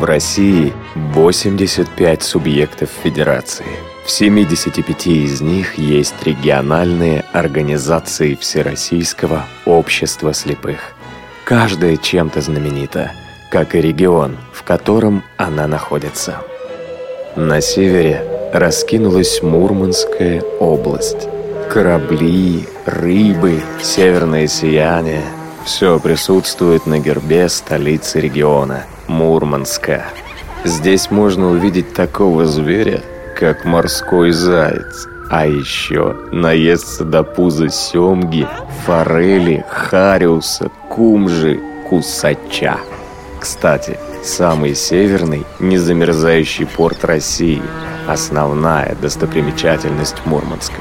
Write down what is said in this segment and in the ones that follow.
В России 85 субъектов федерации. В 75 из них есть региональные организации Всероссийского общества слепых. Каждая чем-то знаменита, как и регион, в котором она находится. На севере раскинулась Мурманская область. Корабли, рыбы, северное сияние – все присутствует на гербе столицы региона – Мурманска. Здесь можно увидеть такого зверя, как морской заяц, а еще наесться до пуза семги, форели, хариуса, кумжи, кусача. Кстати, самый северный, незамерзающий порт России – основная достопримечательность Мурманска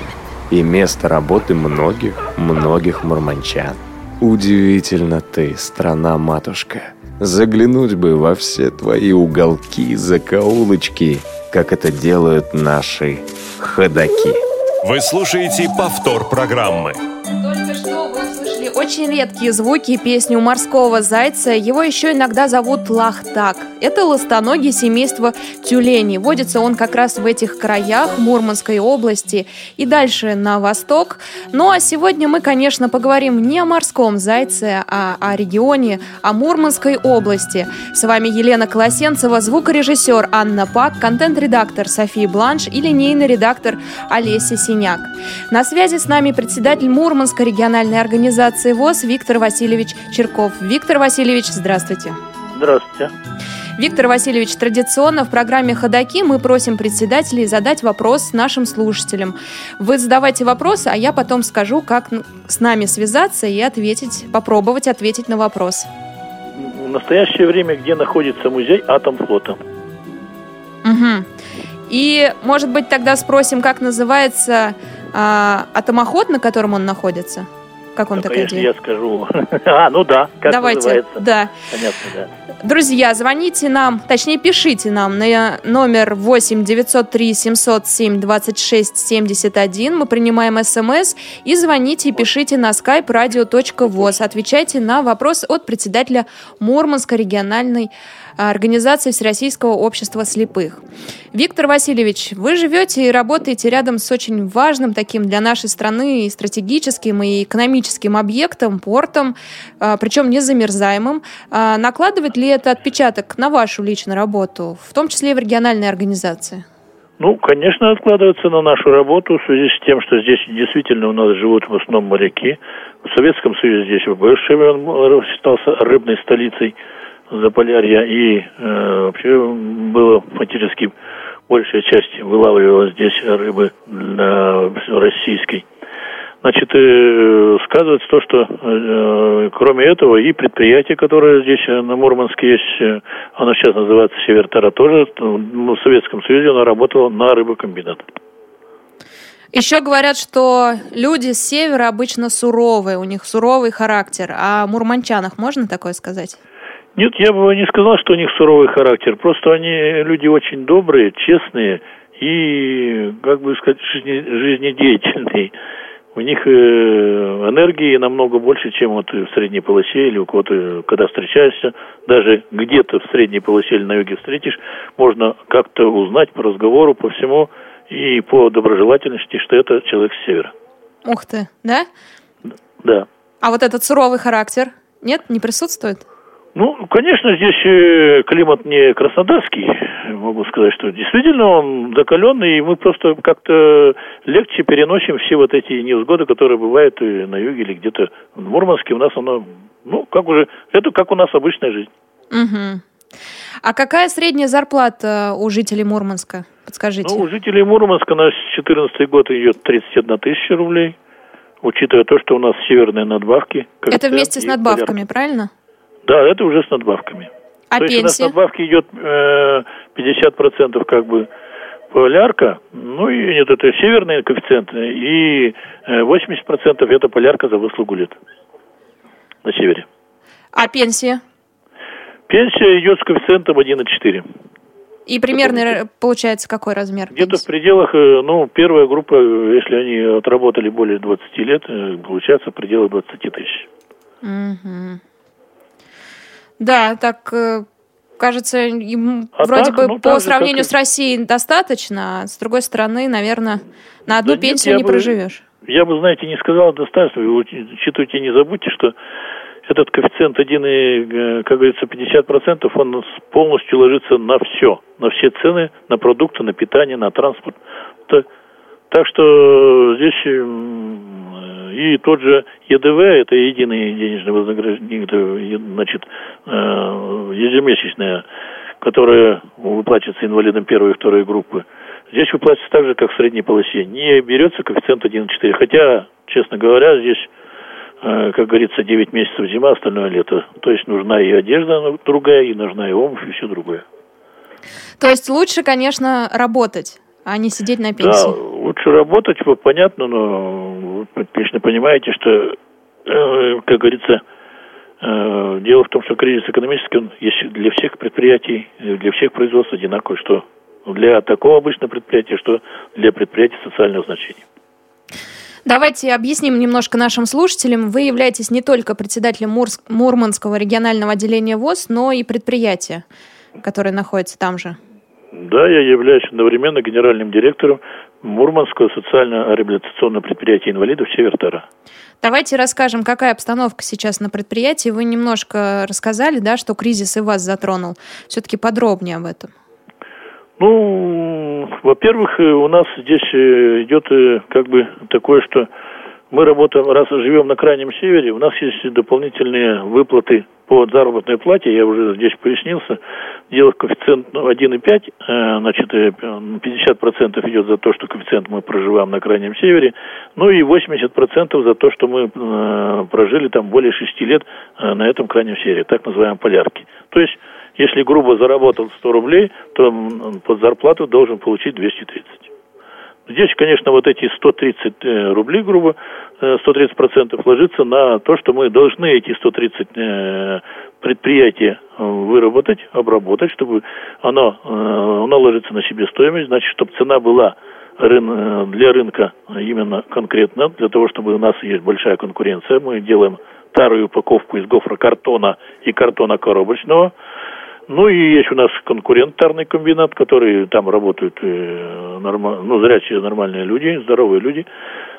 и место работы многих, многих мурманчан. Удивительно ты, страна-матушка. Заглянуть бы во все твои уголки, закоулочки, как это делают наши ходаки. Вы слушаете повтор программы. Только что вы услышали очень редкие звуки песни у морского зайца. Его еще иногда зовут лахтак. Это ластоногий семейства тюленей. Водится он как раз в этих краях Мурманской области и дальше на восток. Ну а сегодня мы, конечно, поговорим не о морском зайце, а о регионе, о Мурманской области. С вами Елена Колосенцева, звукорежиссер Анна Пак, контент-редактор София Бланш и линейный редактор Олеся Синяк. На связи с нами председатель Мурманской региональной организации ВОЗ Виктор Васильевич Черков. Виктор Васильевич, здравствуйте. Здравствуйте. Виктор Васильевич, традиционно в программе «Ходоки» мы просим председателей задать вопрос нашим слушателям. Вы задавайте вопросы, а я потом скажу, как с нами связаться и ответить, попробовать ответить на вопрос. В настоящее время где находится музей Атомфлота? Угу. И, может быть, тогда спросим, как называется а, атомоход, на котором он находится? Как он ну, так конечно, идея? я скажу. а, ну да, как Давайте, называется. да. Понятно, да. Друзья, звоните нам, точнее пишите нам на номер 8 903 707 26 71. Мы принимаем смс и звоните и пишите на skype radio.voz. Отвечайте на вопрос от председателя Мурманской региональной организации Всероссийского общества слепых. Виктор Васильевич, вы живете и работаете рядом с очень важным таким для нашей страны и стратегическим, и экономическим объектом, портом, а, причем незамерзаемым. А, накладывает ли это отпечаток на вашу личную работу, в том числе и в региональной организации? Ну, конечно, откладывается на нашу работу в связи с тем, что здесь действительно у нас живут в основном моряки. В Советском Союзе здесь бывший он считался рыбной столицей Заполярья, и э, вообще было фактически большая часть вылавливалась здесь рыбы для российской. Значит, э, сказывается то, что э, кроме этого и предприятие, которое здесь э, на Мурманске есть, э, оно сейчас называется Севертара, тоже ну, в Советском Союзе оно работало на рыбокомбинат. Еще говорят, что люди с севера обычно суровые, у них суровый характер. А о мурманчанах можно такое сказать? Нет, я бы не сказал, что у них суровый характер. Просто они люди очень добрые, честные и, как бы сказать, жизнедеятельные. У них э, энергии намного больше, чем вот в средней полосе или у кого-то, когда встречаешься, даже где-то в средней полосе или на юге встретишь, можно как-то узнать по разговору, по всему и по доброжелательности, что это человек с севера. Ух ты, да? Да. А вот этот суровый характер, нет, не присутствует? Ну, конечно, здесь э, климат не краснодарский, могу сказать, что действительно он закаленный, и мы просто как-то легче переносим все вот эти невзгоды, которые бывают на юге или где-то в Мурманске. У нас оно, ну, как уже, это как у нас обычная жизнь. Угу. А какая средняя зарплата у жителей Мурманска? Подскажите. Ну, у жителей Мурманска на 2014 год идет 31 тысяча рублей, учитывая то, что у нас северные надбавки. Это вместе с надбавками, полярки. правильно? Да, это уже с надбавками. А То пенсия? есть у нас надбавки идет э, 50% как бы полярка, ну и нет, это северные коэффициенты, и 80% это полярка за выслугу лет на севере. А пенсия? Пенсия идет с коэффициентом 1,4. И примерно получается какой размер? Где-то в пределах, э, ну, первая группа, если они отработали более 20 лет, э, получается в пределах 20 тысяч. Угу. Да, так э, кажется, им а вроде так, бы ну, по сравнению с Россией достаточно, а с другой стороны, наверное, на одну да пенсию нет, не бы, проживешь. Я бы, знаете, не сказал достаточно. Вы учитывайте, не забудьте, что этот коэффициент 1, и, как говорится, 50%, он полностью ложится на все, на все цены, на продукты, на питание, на транспорт. Так что здесь и тот же ЕДВ, это единый денежный вознаграждение, значит, э, ежемесячное, которое выплачивается инвалидам первой и второй группы, здесь выплачивается так же, как в средней полосе. Не берется коэффициент 1,4. Хотя, честно говоря, здесь э, как говорится, 9 месяцев зима, остальное лето. То есть нужна и одежда другая, и нужна и обувь, и все другое. То есть лучше, конечно, работать, а не сидеть на пенсии. Да, лучше работать, понятно, но вы отлично понимаете, что, э, как говорится, э, дело в том, что кризис экономический, он есть для всех предприятий, для всех производств одинаковый, что для такого обычного предприятия, что для предприятий социального значения. Давайте объясним немножко нашим слушателям. Вы являетесь не только председателем. Мурманского регионального отделения ВОЗ, но и предприятия, которое находится там же. Да, я являюсь одновременно генеральным директором Мурманского социально-реабилитационного предприятия инвалидов «Севертара». Давайте расскажем, какая обстановка сейчас на предприятии. Вы немножко рассказали, да, что кризис и вас затронул. Все-таки подробнее об этом. Ну, во-первых, у нас здесь э, идет э, как бы такое, что мы работаем, раз живем на крайнем севере, у нас есть дополнительные выплаты по заработной плате, я уже здесь пояснился, дело коэффициент ну, 1,5, э, значит, 50% э, идет за то, что коэффициент мы проживаем на Крайнем Севере, ну и 80% за то, что мы э, прожили там более 6 лет на этом Крайнем Севере, так называемой полярки. То есть, если грубо заработал 100 рублей, то под зарплату должен получить 230. Здесь, конечно, вот эти 130 э, рублей, грубо, 130 э, процентов ложится на то, что мы должны эти 130 э, предприятия выработать, обработать, чтобы оно, оно ложится на себестоимость, значит, чтобы цена была для рынка именно конкретно, для того, чтобы у нас есть большая конкуренция. Мы делаем старую упаковку из гофрокартона и картона коробочного, ну и есть у нас конкурентарный комбинат, который там работают э, норма, ну, зрячие нормальные люди, здоровые люди.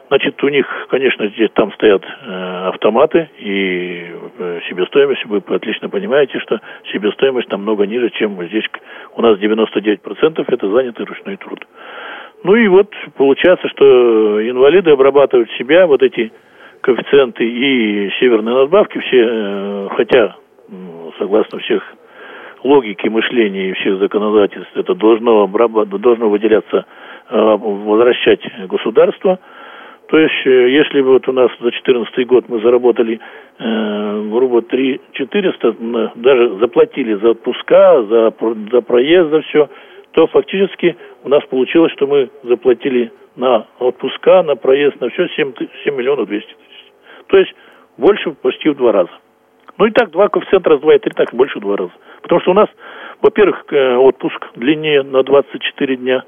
Значит, у них, конечно, здесь там стоят э, автоматы и э, себестоимость, вы отлично понимаете, что себестоимость там много ниже, чем здесь. У нас 99% это занятый ручной труд. Ну и вот получается, что инвалиды обрабатывают себя, вот эти коэффициенты и северные надбавки, все, э, хотя, согласно всех логики мышления и всех законодательств это должно, должно выделяться, э, возвращать государство. То есть, э, если вот у нас за 2014 год мы заработали, э, грубо, 3 400, даже заплатили за отпуска, за, за проезд, за все, то фактически у нас получилось, что мы заплатили на отпуска, на проезд, на все 7, 7 миллионов 200 тысяч. То есть, больше почти в два раза. Ну и так, два коэффициента раз, два и три, так больше два раза. Потому что у нас, во-первых, э, отпуск длиннее на 24 дня.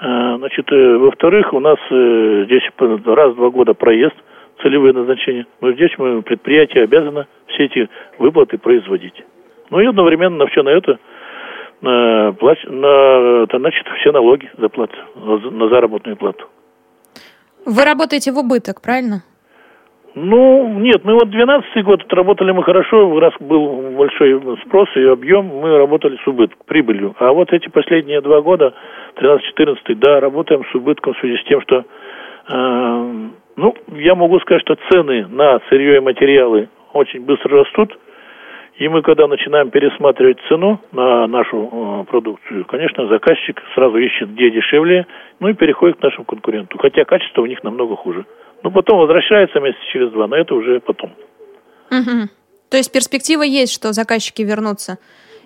Э, значит, э, во-вторых, у нас здесь раз в два года проезд, целевые назначения. Но здесь мы, предприятие обязано все эти выплаты производить. Ну и одновременно на все на это на, на, значит, все налоги заплат, на заработную плату. Вы работаете в убыток, правильно? Ну, нет, мы вот 12 год отработали мы хорошо, раз был большой спрос и объем, мы работали с убытком, прибылью. А вот эти последние два года, 13-14, да, работаем с убытком в связи с тем, что, э, ну, я могу сказать, что цены на сырье и материалы очень быстро растут, и мы, когда начинаем пересматривать цену на нашу э, продукцию, конечно, заказчик сразу ищет, где дешевле, ну и переходит к нашему конкуренту. Хотя качество у них намного хуже. Ну, потом возвращается месяца через два, но это уже потом. Угу. То есть перспектива есть, что заказчики вернутся,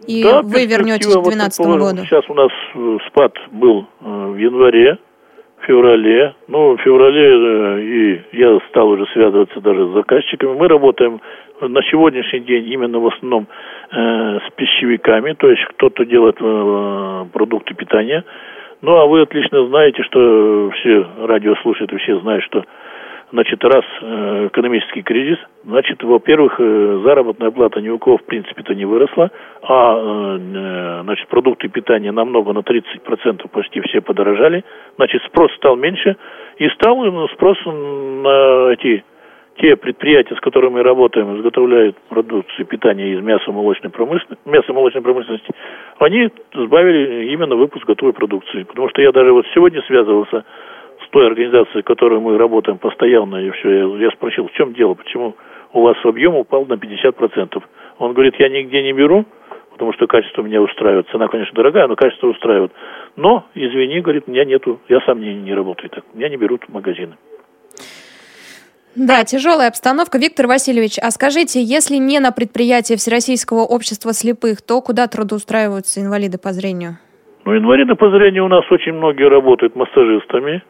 и да, вы вернетесь к 2012 вот, году? Сейчас у нас э, спад был э, в январе, в феврале. Ну, в феврале э, и я стал уже связываться даже с заказчиками. Мы работаем на сегодняшний день именно в основном э, с пищевиками, то есть кто-то делает э, продукты питания. Ну, а вы отлично знаете, что все радиослушатели все знают, что Значит, раз э, экономический кризис, значит, во-первых, э, заработная плата ни у кого в принципе-то не выросла, а э, значит, продукты питания намного на 30% почти все подорожали, значит, спрос стал меньше, и стал спрос на эти те предприятия, с которыми мы работаем, изготовляют продукцию питания из мяса молочной промышленности, мяса молочной промышленности, они сбавили именно выпуск готовой продукции. Потому что я даже вот сегодня связывался той организацией, с которой мы работаем постоянно, и все, я, я спросил, в чем дело, почему у вас объем упал на 50%. Он говорит, я нигде не беру, потому что качество меня устраивает. Цена, конечно, дорогая, но качество устраивает. Но, извини, говорит, у меня нету, я сам не, не работаю так, меня не берут в магазины. Да, тяжелая обстановка. Виктор Васильевич, а скажите, если не на предприятии Всероссийского общества слепых, то куда трудоустраиваются инвалиды по зрению? Ну, инвалиды по зрению у нас очень многие работают массажистами,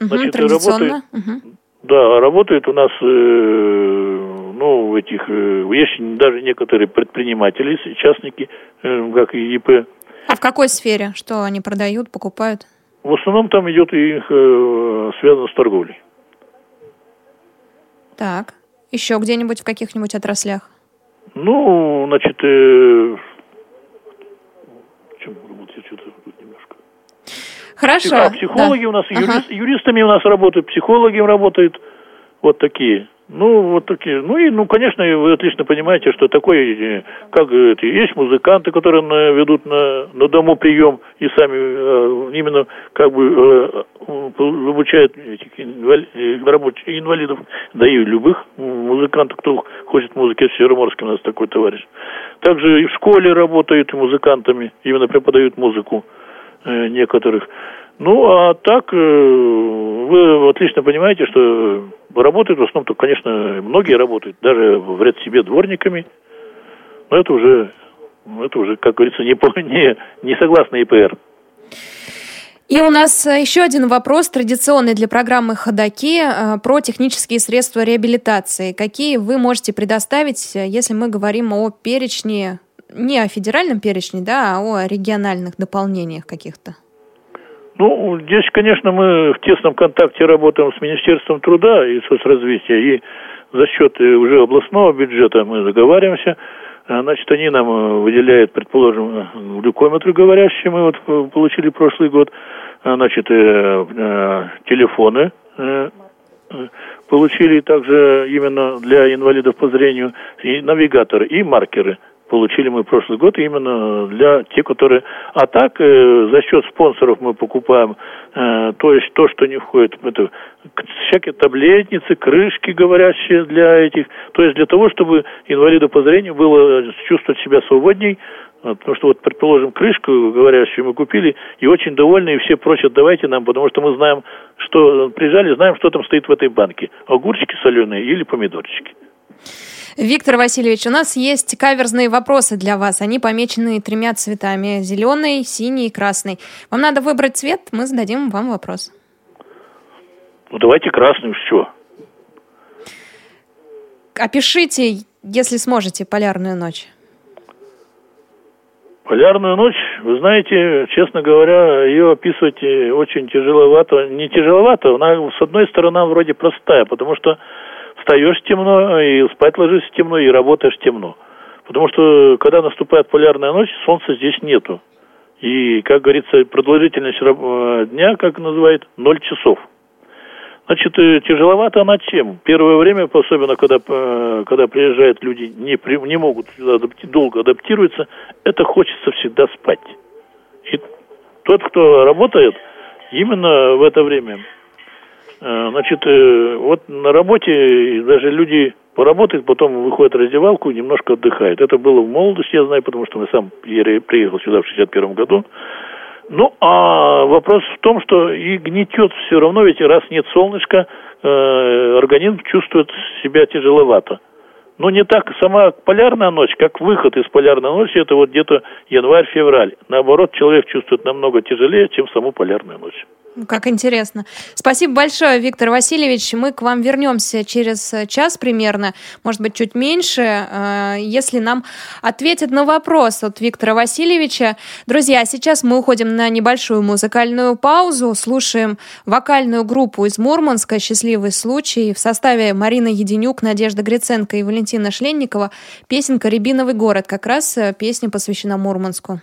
Значит, традиционно. Работает, угу. Да, работают у нас, э, ну, этих, э, есть даже некоторые предприниматели, частники, э, как и ИП. А в какой сфере? Что они продают, покупают? В основном там идет их связано с торговлей. Так. Еще где-нибудь в каких-нибудь отраслях? Ну, значит, э, чем работать что-то Хорошо. А психологи да. у нас, юрист, ага. юристами у нас работают, психологи работают, вот такие. Ну, вот такие. Ну и, ну, конечно, вы отлично понимаете, что такое, э, как это, есть музыканты, которые на, ведут на, на дому прием и сами э, именно как бы э, обучают этих инвали, э, рабочих инвалидов, да и любых музыкантов, кто хочет музыки в Североморске, у нас такой товарищ. Также и в школе работают музыкантами, именно преподают музыку. Э, некоторых. Ну, а так, э, вы отлично понимаете, что работают в основном, то, конечно, многие работают, даже в ряд себе дворниками, но это уже, это уже, как говорится, не, не, не согласно ИПР. И у нас э, еще один вопрос, традиционный для программы «Ходоки», про технические средства реабилитации. Какие вы можете предоставить, если мы говорим о перечне не о федеральном перечне, да, а о региональных дополнениях каких-то? Ну, здесь, конечно, мы в тесном контакте работаем с Министерством труда и соцразвития, и за счет э, уже областного бюджета мы договариваемся. А, значит, они нам э, выделяют, предположим, глюкометры говорящие, мы вот получили прошлый год, а, значит, э, э, телефоны э, получили также именно для инвалидов по зрению, и навигаторы, и маркеры получили мы прошлый год именно для тех, которые... А так, э, за счет спонсоров мы покупаем, э, то есть то, что не входит, это всякие таблетницы, крышки говорящие для этих, то есть для того, чтобы инвалиду по зрению было чувствовать себя свободней, Потому что вот, предположим, крышку говорящую мы купили, и очень довольны, и все просят, давайте нам, потому что мы знаем, что приезжали, знаем, что там стоит в этой банке. Огурчики соленые или помидорчики. Виктор Васильевич, у нас есть каверзные вопросы для вас. Они помечены тремя цветами. Зеленый, синий и красный. Вам надо выбрать цвет, мы зададим вам вопрос. Ну, давайте красный, что? Опишите, если сможете, полярную ночь. Полярную ночь, вы знаете, честно говоря, ее описывать очень тяжеловато. Не тяжеловато, она с одной стороны вроде простая, потому что встаешь темно, и спать ложишься темно, и работаешь темно. Потому что, когда наступает полярная ночь, солнца здесь нету. И, как говорится, продолжительность э, дня, как называют, ноль часов. Значит, э, тяжеловато она чем? Первое время, особенно когда, э, когда приезжают люди, не, не могут долго адаптироваться, это хочется всегда спать. И тот, кто работает, именно в это время значит, э, вот на работе даже люди поработают, потом выходят в раздевалку и немножко отдыхают. Это было в молодости, я знаю, потому что я сам приехал сюда в 61 году. Ну, а вопрос в том, что и гнетет все равно, ведь раз нет солнышка, э, организм чувствует себя тяжеловато. Но не так сама полярная ночь, как выход из полярной ночи, это вот где-то январь-февраль. Наоборот, человек чувствует намного тяжелее, чем саму полярную ночь. Как интересно. Спасибо большое, Виктор Васильевич. Мы к вам вернемся через час примерно, может быть, чуть меньше, э, если нам ответят на вопрос от Виктора Васильевича. Друзья, сейчас мы уходим на небольшую музыкальную паузу, слушаем вокальную группу из Мурманска «Счастливый случай» в составе Марина Единюк, Надежда Гриценко и Валентина Шленникова. Песенка «Рябиновый город». Как раз э, песня посвящена Мурманску.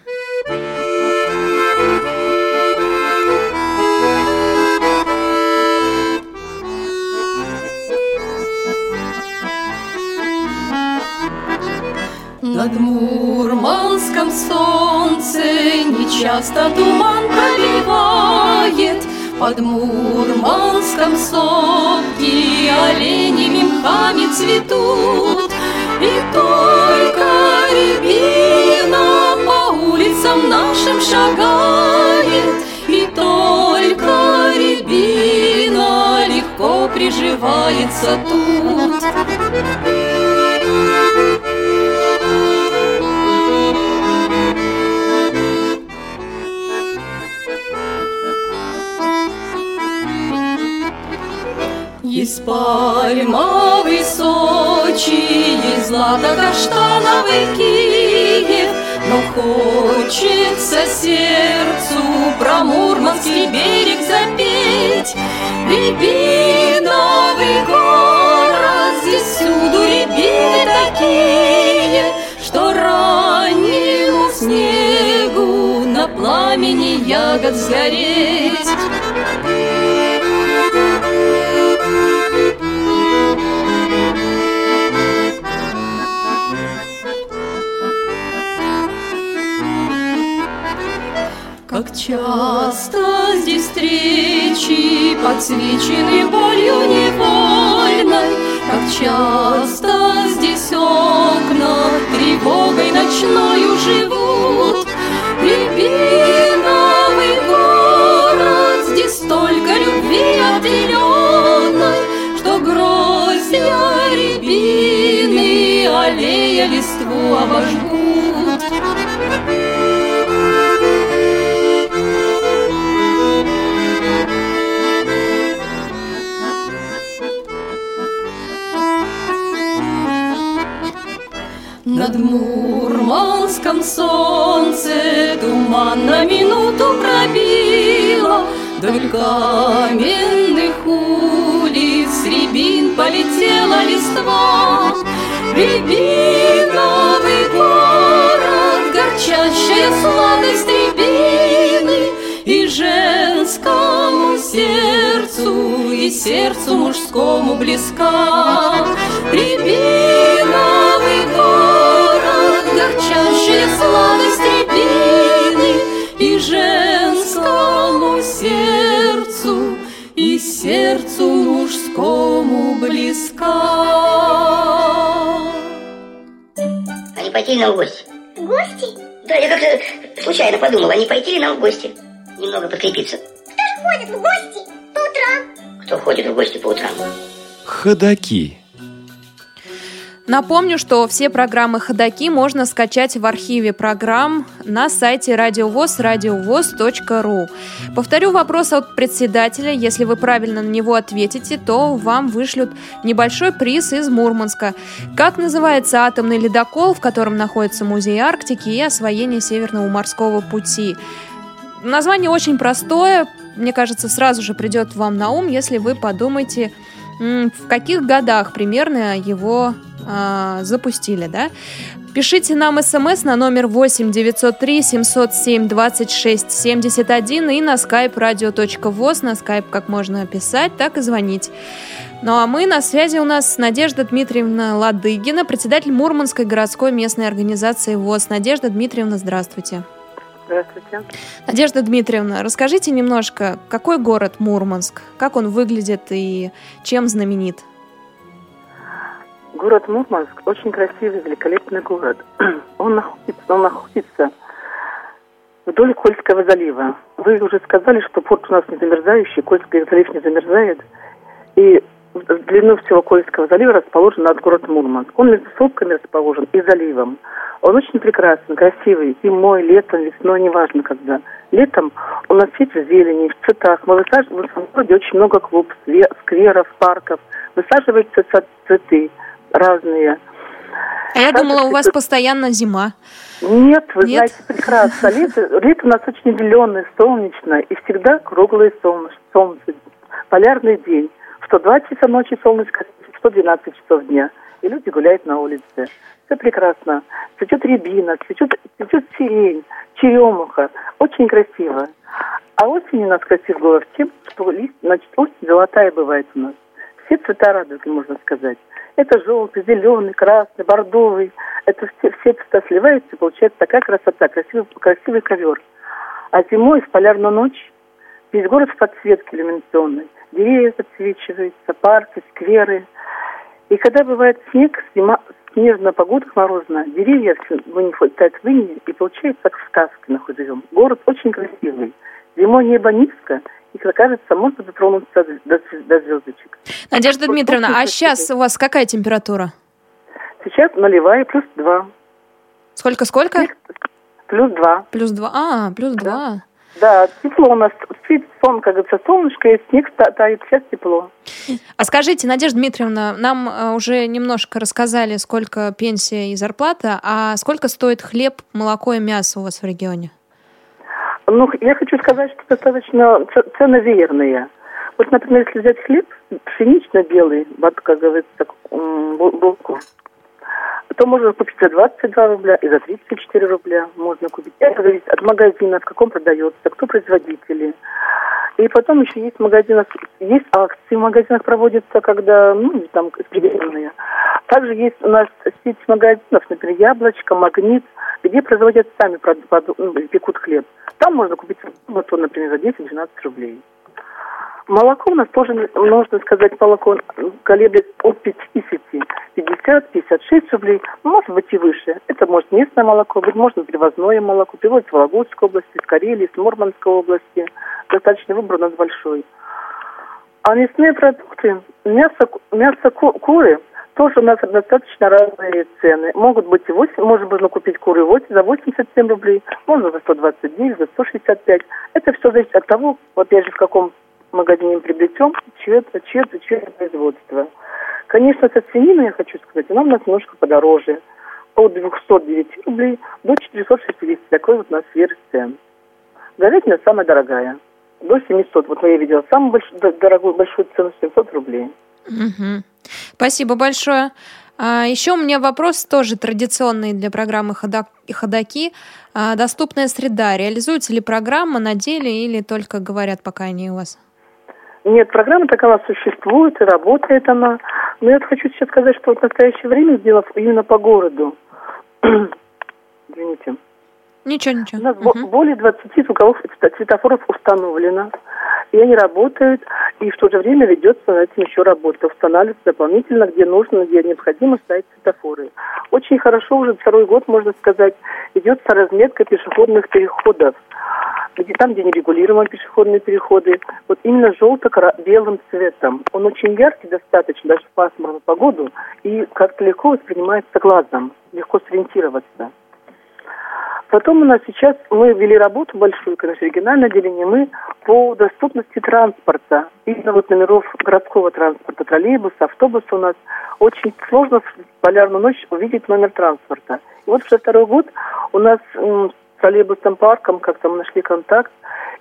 Над Мурманском солнце нечасто туман пробивает, Под Мурманском сопки оленями мхами цветут, И только рябина по улицам нашим шагает, И только рябина легко приживается тут. Есть пальма высочий, есть злато-каштановый Киев, Но хочется сердцу про Мурманский берег запеть. Рябиновый город, здесь всюду рябины такие, Что раннему снегу на пламени ягод сгореть. Часто здесь встречи подсвечены болью невольной, Как часто здесь окна тревогой ночною живут. Рябиновый город, здесь столько любви отделенной, Что гроздья рябины, аллея листву обожгут. На минуту пробило, Вдоль каменных улиц рябин полетела листва. Рябиновый город, горчащая сладость рябины, И женскому сердцу, и сердцу мужскому близка. Рябиновый город, горчащая сладость рябины, И женскому сердцу, и сердцу мужскому близка. А не пойти ли нам в гости? В гости? Да, я как-то случайно подумал, а не пойти ли нам в гости? Немного подкрепиться. Кто же ходит в гости по утрам? Кто ходит в гости по утрам? Ходаки. Напомню, что все программы «Ходоки» можно скачать в архиве программ на сайте радиовоз радиовоз.ру. Повторю вопрос от председателя. Если вы правильно на него ответите, то вам вышлют небольшой приз из Мурманска. Как называется атомный ледокол, в котором находится музей Арктики и освоение Северного морского пути? Название очень простое. Мне кажется, сразу же придет вам на ум, если вы подумаете, в каких годах примерно его э, запустили, да? Пишите нам смс на номер 8 903 707 26 71 и на skype radio.voz, на skype как можно писать, так и звонить. Ну а мы на связи у нас Надежда Дмитриевна Ладыгина, председатель Мурманской городской местной организации ВОЗ. Надежда Дмитриевна, здравствуйте. Здравствуйте. Надежда Дмитриевна, расскажите немножко, какой город Мурманск, как он выглядит и чем знаменит? Город Мурманск очень красивый, великолепный город. Он находится, он находится вдоль Кольского залива. Вы уже сказали, что порт у нас не замерзающий, Кольский залив не замерзает. И в длину всего Кольского залива расположен над городом Мурманск. Он между сопками расположен и заливом. Он очень прекрасный, красивый, зимой, летом, весной, неважно когда. Летом у нас весь в зелени, в цветах. Мы высаживаем в городе очень много клуб, скверов, парков. Высаживаются цветы разные. А я думала, у вас постоянно зима. Нет, вы Нет? знаете, прекрасно. Лето, лето у нас очень зеленое, солнечное, и всегда круглое солнце, солнце, полярный день. Что 2 часа ночи солнышко, что 12 часов дня. И люди гуляют на улице. Все прекрасно. Цветет рябина, цветет, цветет сирень, черемуха. Очень красиво. А осень у нас красив город тем, что лист, значит, осень золотая бывает у нас. Все цвета радуги, можно сказать. Это желтый, зеленый, красный, бордовый. Это все, все цвета сливаются, и получается такая красота, красивый, красивый ковер. А зимой в полярную ночь весь город в подсветке иллюминационной. Деревья подсвечиваются, парки, скверы. И когда бывает снег, зима, снежная погода морозная, деревья все вылетают в инне, и получается как в сказке находим. Город очень красивый. Зимой небо низко, и, кажется, можно дотронуться до, до звездочек. Надежда Дмитриевна, а сейчас у вас какая температура? Сейчас нулевая, плюс два. Сколько-сколько? Плюс два. Плюс два. А, плюс да. два. Да, тепло у нас. Сон, как говорится, солнышко, и снег тает, сейчас тепло. А скажите, Надежда Дмитриевна, нам э, уже немножко рассказали, сколько пенсия и зарплата, а сколько стоит хлеб, молоко и мясо у вас в регионе? Ну, я хочу сказать, что достаточно цены верные. Вот, например, если взять хлеб пшенично-белый, вот, как говорится, булку, то можно купить за 22 рубля и за 34 рубля можно купить. Это зависит от магазина, в каком продается, кто производители. И потом еще есть магазины, есть акции в магазинах проводятся, когда, ну, там, экспериментные. Также есть у нас сеть магазинов, например, Яблочко, Магнит, где производят сами, ну, пекут хлеб. Там можно купить батон, например, за 10-12 рублей. Молоко у нас тоже, можно сказать, молоко колеблет от 50, 50, 56 рублей, может быть и выше. Это может местное молоко быть, можно привозное молоко. Привозится в Вологодской области, из Карелии, из Мурманской области. Достаточно выбор у нас большой. А мясные продукты, мясо, мясо куры – тоже у нас достаточно разные цены. Могут быть и 8, можно было купить куры 8 за 87 рублей, можно за 129, за 165. Это все зависит от того, опять же, в каком магазине приобретем, чье это, чье это, чье это производство. Конечно, со свининой, я хочу сказать, она у нас немножко подороже. От 209 рублей до 460. Такой вот у нас вверх цен. Говядина самая дорогая. До 700. Вот я видела самую большую, дорогую, большую цену 700 рублей. Угу. Спасибо большое. А, еще у меня вопрос тоже традиционный для программы «Ходоки». А, доступная среда. Реализуется ли программа на деле или только говорят пока они у вас? Нет, программа такая существует и работает она. Но я хочу сейчас сказать, что в настоящее время сделав именно по городу, извините, Ничего, ничего. У нас угу. более 20 звуковых светофоров установлено и они работают, и в то же время ведется над этим еще работа, устанавливается дополнительно, где нужно, где необходимо ставить светофоры. Очень хорошо уже второй год, можно сказать, идет разметка пешеходных переходов где там, где нерегулируемые пешеходные переходы, вот именно желто-белым цветом. Он очень яркий достаточно, даже в пасмурную погоду, и как-то легко воспринимается глазом, легко сориентироваться. Потом у нас сейчас, мы ввели работу большую, конечно, региональное отделение, мы по доступности транспорта, именно вот номеров городского транспорта, троллейбуса, автобуса у нас. Очень сложно в полярную ночь увидеть номер транспорта. И вот уже второй год у нас с троллейбусным парком как-то мы нашли контакт,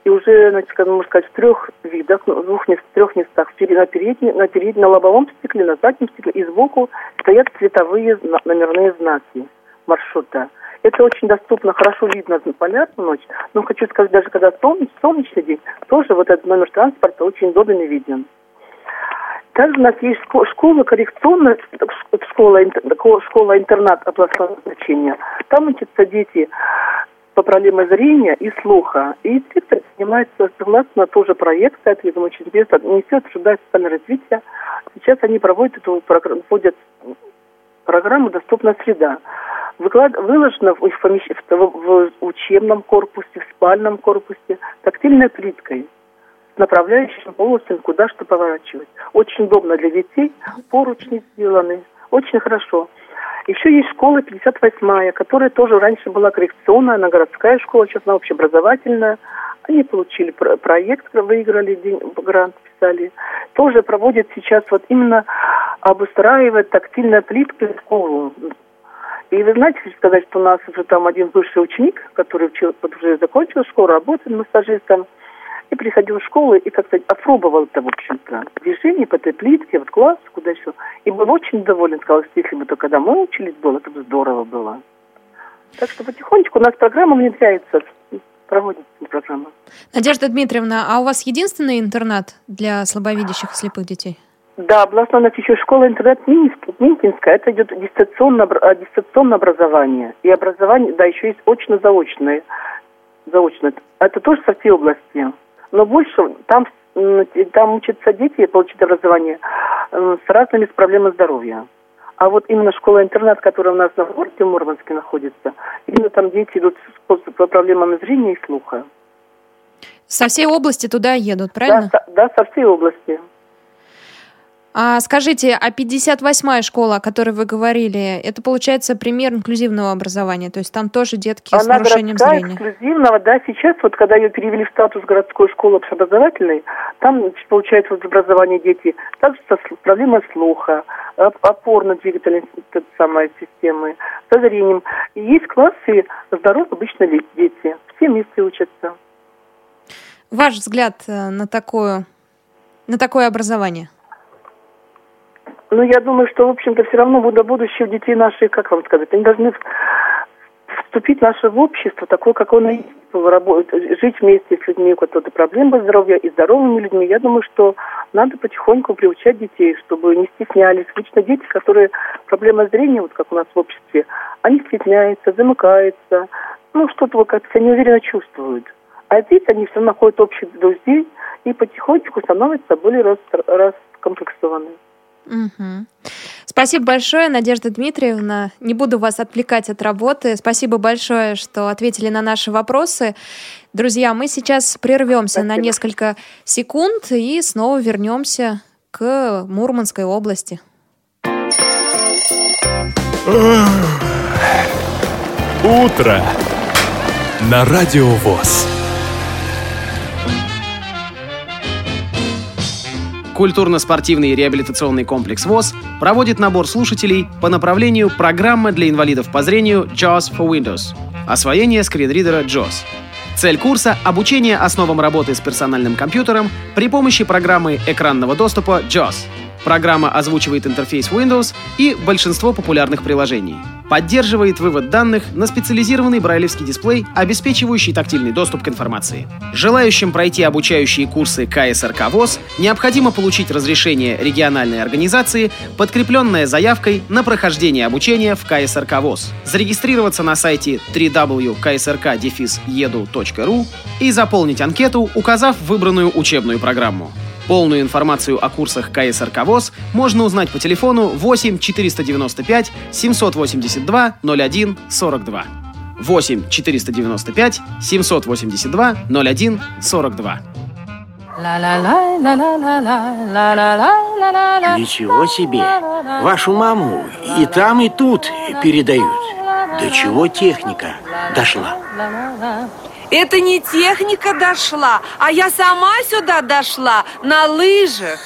и уже, значит, можно сказать, в трех видах, ну, в двух в трех местах, на переднем, на переднем, на лобовом стекле, на заднем стекле. И сбоку стоят цветовые номерные знаки маршрута. Это очень доступно, хорошо видно на полярную ночь. Но хочу сказать, даже когда солнечный, солнечный день, тоже вот этот номер транспорта очень удобен и виден. Также у нас есть школа коррекционная, школа, школа-интернат областного значения. Там учатся дети по проблемам зрения и слуха. И директор занимается согласно тоже проекта, это, я думаю, очень интересно, несет труда социальное развитие. Сейчас они проводят эту программу, вводят программу «Доступная среда» выклад... выложено в, в, в, в учебном корпусе, в спальном корпусе тактильной плиткой с направляющим полосами, куда что поворачивать. очень удобно для детей, поручни сделаны, очень хорошо. Еще есть школа 58-я, которая тоже раньше была коррекционная, она городская школа, сейчас она общеобразовательная. Они получили про- проект, выиграли, день, грант писали. Тоже проводят сейчас вот именно обустраивает тактильная плитка школу. И вы знаете, сказать, что у нас уже там один бывший ученик, который учил, вот уже закончил школу, работает массажистом, и приходил в школу и, как сказать, опробовал это, в общем-то, движение по этой плитке, вот класс, куда еще. И был очень доволен, сказал, что если бы только мы учились было, это бы здорово было. Так что потихонечку у нас программа внедряется, проводится программа. Надежда Дмитриевна, а у вас единственный интернат для слабовидящих и слепых детей? Да, областная у нас еще школа интернет Минкинская, это идет дистанционное, а, дистанционное образование. И образование, да, еще есть очно-заочное. Заочное. Это тоже со всей области. Но больше там, там учатся дети, получить образование с разными с проблемами здоровья. А вот именно школа-интернат, которая у нас на городе Мурманске находится, именно там дети идут с проблемами зрения и слуха. Со всей области туда едут, правильно? Да, со, да, со всей области. А скажите, а 58-я школа, о которой вы говорили, это получается пример инклюзивного образования, то есть там тоже детки Она с нарушением городская, зрения? инклюзивного, да, сейчас вот когда ее перевели в статус городской школы общеобразовательной, там получается вот образование дети также со проблемой слуха, опорно-двигательной самой системы, со зрением. И есть классы здоровых обычно дети, все вместе учатся. Ваш взгляд э, на такое, на такое образование? Ну, я думаю, что, в общем-то, все равно до будущего детей наших, как вам сказать, они должны вступить в наше общество, такое, как оно есть, жить вместе с людьми, у которых проблемы здоровья и здоровыми людьми. Я думаю, что надо потихоньку приучать детей, чтобы не стеснялись. Обычно дети, которые проблемы зрения, вот как у нас в обществе, они стесняются, замыкаются, ну, что-то как-то неуверенно чувствуют. А здесь они все находят общих друзей и потихонечку становятся более раскомплексованы. Угу. Спасибо большое, Надежда Дмитриевна. Не буду вас отвлекать от работы. Спасибо большое, что ответили на наши вопросы. Друзья, мы сейчас прервемся Спасибо. на несколько секунд и снова вернемся к Мурманской области. Утро на радио Культурно-спортивный реабилитационный комплекс ВОЗ проводит набор слушателей по направлению программы для инвалидов по зрению JAWS for Windows. Освоение скринридера JAWS. Цель курса – обучение основам работы с персональным компьютером при помощи программы экранного доступа JAWS – Программа озвучивает интерфейс Windows и большинство популярных приложений. Поддерживает вывод данных на специализированный брайлевский дисплей, обеспечивающий тактильный доступ к информации. Желающим пройти обучающие курсы КСРК ВОЗ необходимо получить разрешение региональной организации, подкрепленное заявкой на прохождение обучения в КСРК ВОЗ, зарегистрироваться на сайте www.ksrk-edu.ru и заполнить анкету, указав выбранную учебную программу. Полную информацию о курсах КСРК ВОЗ можно узнать по телефону 8 495 782 01 42. 8 495 782 01 42. Ничего себе! Вашу маму и там, и тут передают. До чего техника дошла? Это не техника дошла, а я сама сюда дошла на лыжах.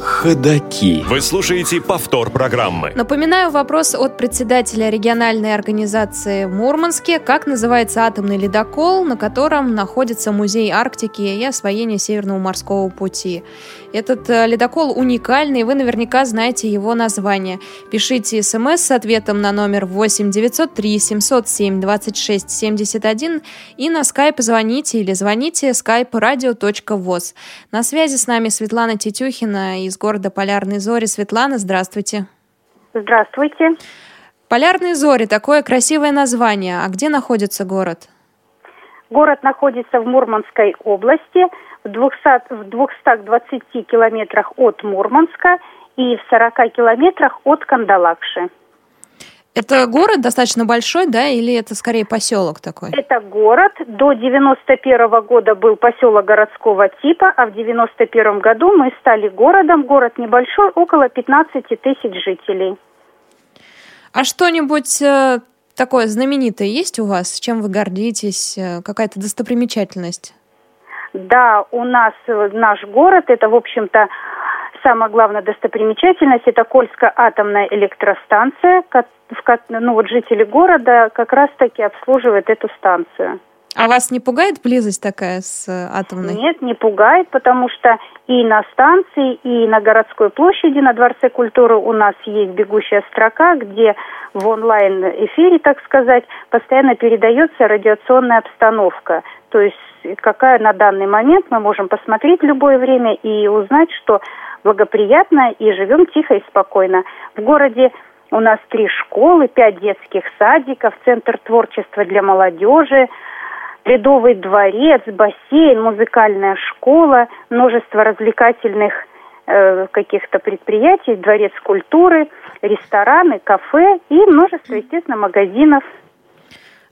Ходаки. Вы слушаете повтор программы. Напоминаю вопрос от председателя региональной организации в Мурманске. Как называется атомный ледокол, на котором находится музей Арктики и освоение Северного морского пути? Этот э, ледокол уникальный, вы наверняка знаете его название. Пишите смс с ответом на номер 8 903 707 26 71 и на скайп звоните или звоните skype radio.voz. На связи с нами Светлана Тетюхина из города Полярные Зори. Светлана, здравствуйте. Здравствуйте. Полярные Зори, такое красивое название. А где находится город? Город находится в Мурманской области, в 200, в 220 километрах от Мурманска и в 40 километрах от Кандалакши. Это город достаточно большой, да, или это скорее поселок такой? Это город. До 91 -го года был поселок городского типа, а в 91 году мы стали городом. Город небольшой, около 15 тысяч жителей. А что-нибудь э, такое знаменитое есть у вас? Чем вы гордитесь? Э, какая-то достопримечательность? Да, у нас э, наш город, это, в общем-то, самая главная достопримечательность, это Кольская атомная электростанция, ну вот жители города как раз-таки обслуживают эту станцию. А вас не пугает близость такая с э, атомной? Нет, не пугает, потому что и на станции, и на городской площади, на Дворце культуры у нас есть бегущая строка, где в онлайн-эфире, так сказать, постоянно передается радиационная обстановка. То есть какая на данный момент мы можем посмотреть в любое время и узнать, что благоприятно и живем тихо и спокойно. В городе у нас три школы, пять детских садиков, центр творчества для молодежи, ледовый дворец, бассейн, музыкальная школа, множество развлекательных э, каких-то предприятий, дворец культуры, рестораны, кафе и множество, естественно, магазинов.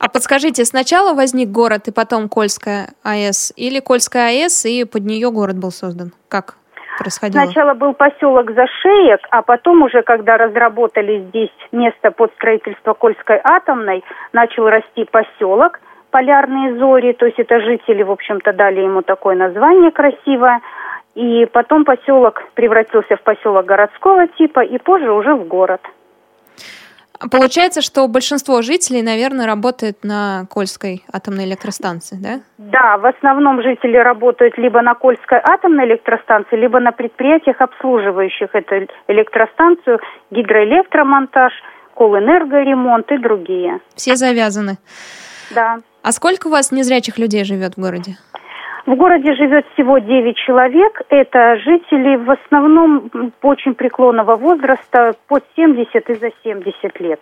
А подскажите, сначала возник город и потом Кольская АЭС, или Кольская АЭС и под нее город был создан? Как происходило? Сначала был поселок Зашеек, а потом уже, когда разработали здесь место под строительство Кольской атомной, начал расти поселок – полярные зори, то есть это жители, в общем-то, дали ему такое название красивое. И потом поселок превратился в поселок городского типа и позже уже в город. Получается, что большинство жителей, наверное, работает на Кольской атомной электростанции, да? Да, в основном жители работают либо на Кольской атомной электростанции, либо на предприятиях, обслуживающих эту электростанцию, гидроэлектромонтаж, колэнергоремонт и другие. Все завязаны. Да. А сколько у вас незрячих людей живет в городе? В городе живет всего 9 человек. Это жители в основном очень преклонного возраста, под 70 и за 70 лет.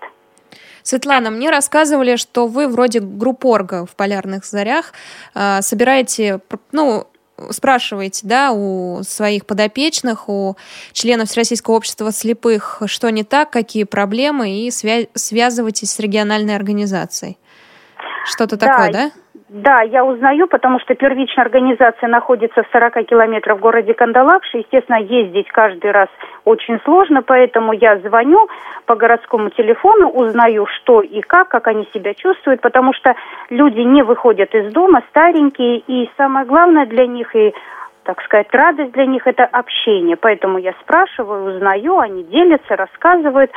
Светлана, мне рассказывали, что вы вроде группорга в «Полярных зарях» э, собираете, ну, спрашиваете, да, у своих подопечных, у членов Всероссийского общества слепых, что не так, какие проблемы, и свя- связываетесь с региональной организацией. Что-то да, такое, да? Да, я узнаю, потому что первичная организация находится в 40 километрах в городе Кандалакши. Естественно, ездить каждый раз очень сложно, поэтому я звоню по городскому телефону, узнаю, что и как, как они себя чувствуют, потому что люди не выходят из дома, старенькие, и самое главное для них и так сказать, радость для них это общение. Поэтому я спрашиваю, узнаю, они делятся, рассказывают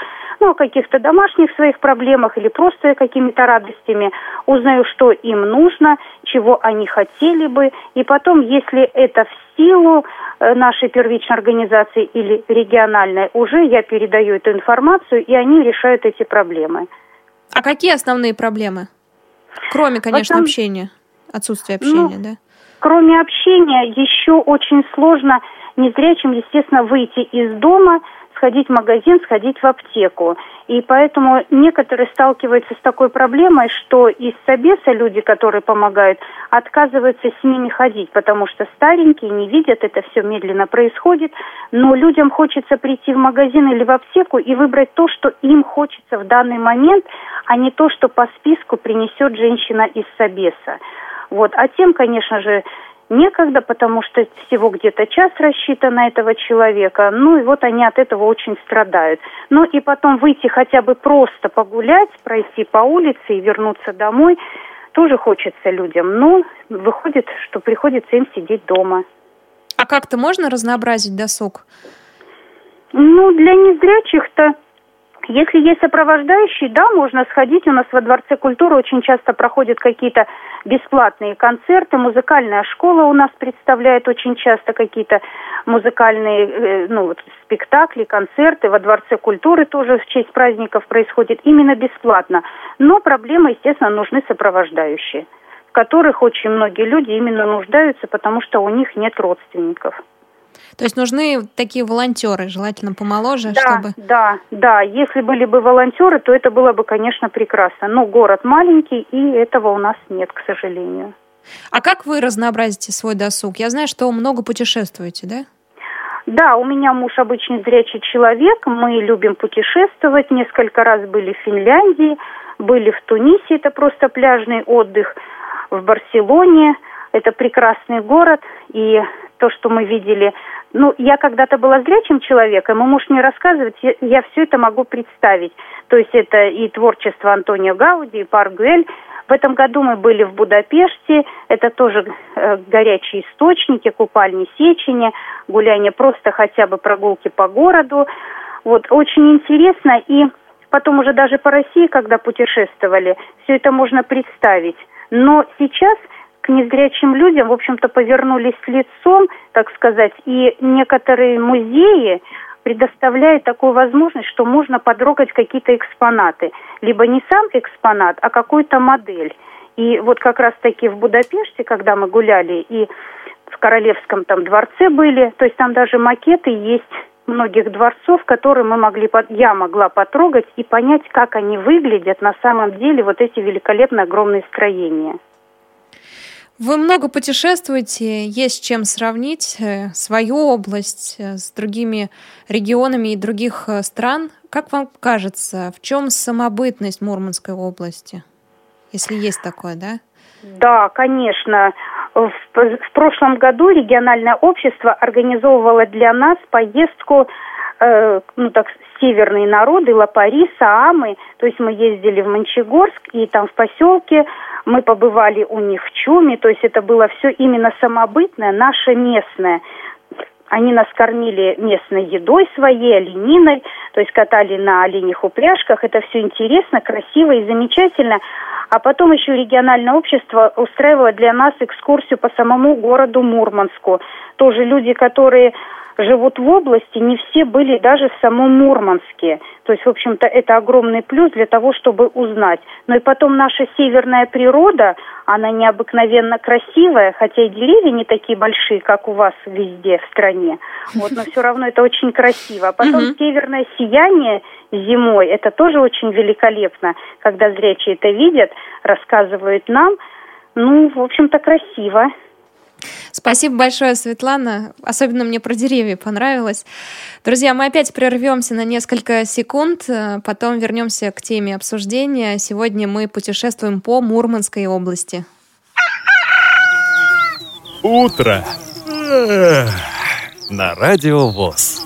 ну, о каких-то домашних своих проблемах или просто какими-то радостями. Узнаю, что им нужно, чего они хотели бы. И потом, если это в силу э, нашей первичной организации или региональной, уже я передаю эту информацию, и они решают эти проблемы. А какие основные проблемы? Кроме, конечно, Потом... общения, отсутствия общения, ну, да? Кроме общения, еще очень сложно незрячим, естественно, выйти из дома, сходить в магазин, сходить в аптеку. И поэтому некоторые сталкиваются с такой проблемой, что из собеса люди, которые помогают, отказываются с ними ходить, потому что старенькие не видят, это все медленно происходит. Но людям хочется прийти в магазин или в аптеку и выбрать то, что им хочется в данный момент, а не то, что по списку принесет женщина из собеса. Вот. А тем, конечно же, некогда, потому что всего где-то час рассчитан на этого человека. Ну и вот они от этого очень страдают. Ну и потом выйти хотя бы просто погулять, пройти по улице и вернуться домой тоже хочется людям. Но выходит, что приходится им сидеть дома. А как-то можно разнообразить досуг? Ну, для незрячих-то если есть сопровождающий, да, можно сходить. У нас во Дворце культуры очень часто проходят какие-то бесплатные концерты. Музыкальная школа у нас представляет очень часто какие-то музыкальные э, ну, спектакли, концерты. Во Дворце культуры тоже в честь праздников происходит именно бесплатно. Но проблемы, естественно, нужны сопровождающие, в которых очень многие люди именно нуждаются, потому что у них нет родственников. То есть нужны такие волонтеры, желательно помоложе, да, чтобы... Да, да, если были бы волонтеры, то это было бы, конечно, прекрасно. Но город маленький, и этого у нас нет, к сожалению. А как вы разнообразите свой досуг? Я знаю, что много путешествуете, да? Да, у меня муж обычный зрячий человек, мы любим путешествовать, несколько раз были в Финляндии, были в Тунисе, это просто пляжный отдых, в Барселоне, это прекрасный город, и то, что мы видели, ну, я когда-то была зрячим человеком, и муж мне рассказывает, я, я все это могу представить. То есть это и творчество Антонио Гауди, и Парк в этом году мы были в Будапеште, это тоже э, горячие источники, купальни Сечени, гуляние просто хотя бы прогулки по городу. Вот, очень интересно, и потом уже даже по России, когда путешествовали, все это можно представить. Но сейчас к незрячим людям, в общем-то, повернулись лицом, так сказать, и некоторые музеи, предоставляет такую возможность, что можно потрогать какие-то экспонаты. Либо не сам экспонат, а какую-то модель. И вот как раз-таки в Будапеште, когда мы гуляли, и в Королевском там дворце были, то есть там даже макеты есть многих дворцов, которые мы могли, я могла потрогать и понять, как они выглядят на самом деле, вот эти великолепные огромные строения. Вы много путешествуете, есть чем сравнить э, свою область э, с другими регионами и других э, стран. Как вам кажется, в чем самобытность Мурманской области, если есть такое, да? Да, конечно. В, в прошлом году региональное общество организовывало для нас поездку э, ну так северные народы, Лапари, Саамы. То есть мы ездили в Мончегорск и там в поселке мы побывали у них в Чуме, то есть это было все именно самобытное, наше местное. Они нас кормили местной едой своей, олениной, то есть катали на оленях упряжках. Это все интересно, красиво и замечательно. А потом еще региональное общество устраивало для нас экскурсию по самому городу Мурманску. Тоже люди, которые живут в области, не все были даже в самом Мурманске. То есть, в общем-то, это огромный плюс для того, чтобы узнать. Но и потом наша северная природа, она необыкновенно красивая, хотя и деревья не такие большие, как у вас везде в стране. Вот, но все равно это очень красиво. А потом северное сияние зимой, это тоже очень великолепно, когда зрячие это видят, рассказывают нам. Ну, в общем-то, красиво. Спасибо большое, Светлана. Особенно мне про деревья понравилось. Друзья, мы опять прервемся на несколько секунд, э, потом вернемся к теме обсуждения. Сегодня мы путешествуем по Мурманской области. Утро на радио ВОЗ.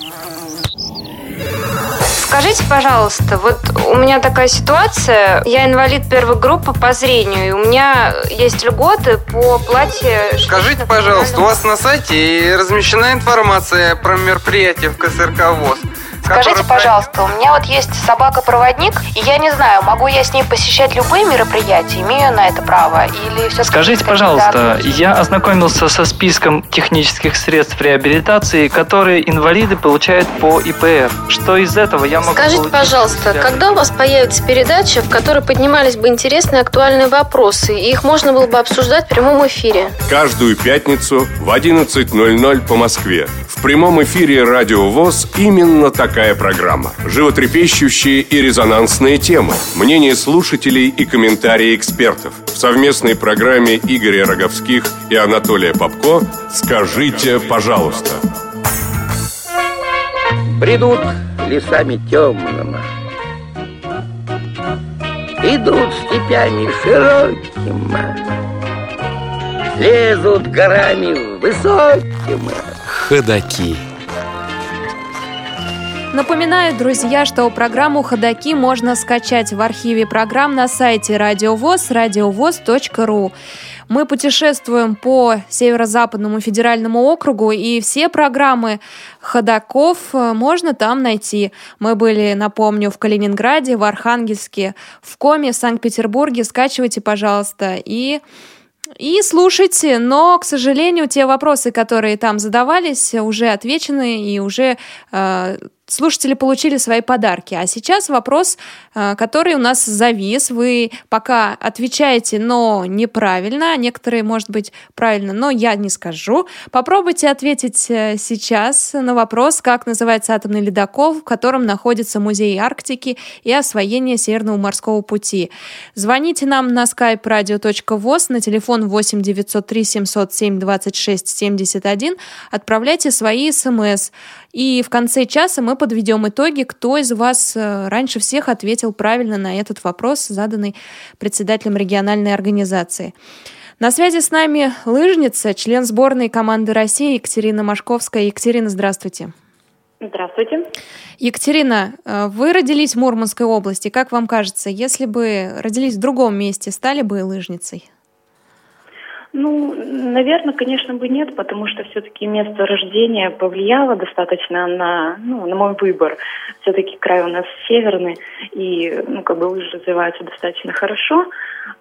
Скажите, пожалуйста, вот у меня такая ситуация, я инвалид первой группы по зрению, и у меня есть льготы по плате... Скажите, пожалуйста, у вас на сайте размещена информация про мероприятие в КСРК ВОЗ? Скажите, пожалуйста, у меня вот есть собака-проводник, и я не знаю, могу я с ней посещать любые мероприятия, имею на это право, или все Скажите, пожалуйста, я ознакомился со списком технических средств реабилитации, которые инвалиды получают по ИПР. Что из этого я могу Скажите, пожалуйста, когда у вас появится передача, в которой поднимались бы интересные актуальные вопросы, и их можно было бы обсуждать в прямом эфире? Каждую пятницу в 11.00 по Москве. В прямом эфире Радио ВОЗ именно такая программа. Животрепещущие и резонансные темы, мнения слушателей и комментарии экспертов. В совместной программе Игоря Роговских и Анатолия Попко «Скажите, пожалуйста». Бредут лесами темными, Идут степями широкими, Лезут горами высокими. Ходаки. Напоминаю, друзья, что программу «Ходоки» можно скачать в архиве программ на сайте радиовоз, радиовоз.ру. Мы путешествуем по Северо-Западному федеральному округу, и все программы ходаков можно там найти. Мы были, напомню, в Калининграде, в Архангельске, в Коме, в Санкт-Петербурге. Скачивайте, пожалуйста, и и слушайте, но, к сожалению, те вопросы, которые там задавались, уже отвечены и уже э, слушатели получили свои подарки. А сейчас вопрос, э, который у нас завис. Вы пока отвечаете, но неправильно. Некоторые, может быть, правильно, но я не скажу. Попробуйте ответить э, сейчас на вопрос, как называется атомный ледокол, в котором находится музей Арктики и освоение Северного морского пути. Звоните нам на skype radio.voz на телефон 8 903 707 26 71. Отправляйте свои смс. И в конце часа мы подведем итоги, кто из вас э, раньше всех ответил правильно на этот вопрос, заданный председателем региональной организации. На связи с нами лыжница, член сборной команды России Екатерина Машковская. Екатерина, здравствуйте. Здравствуйте. Екатерина, э, вы родились в Мурманской области. Как вам кажется, если бы родились в другом месте, стали бы лыжницей? Ну, наверное, конечно бы нет, потому что все-таки место рождения повлияло достаточно на, ну, на мой выбор. Все-таки край у нас северный, и, ну, как бы лыжи развиваются достаточно хорошо,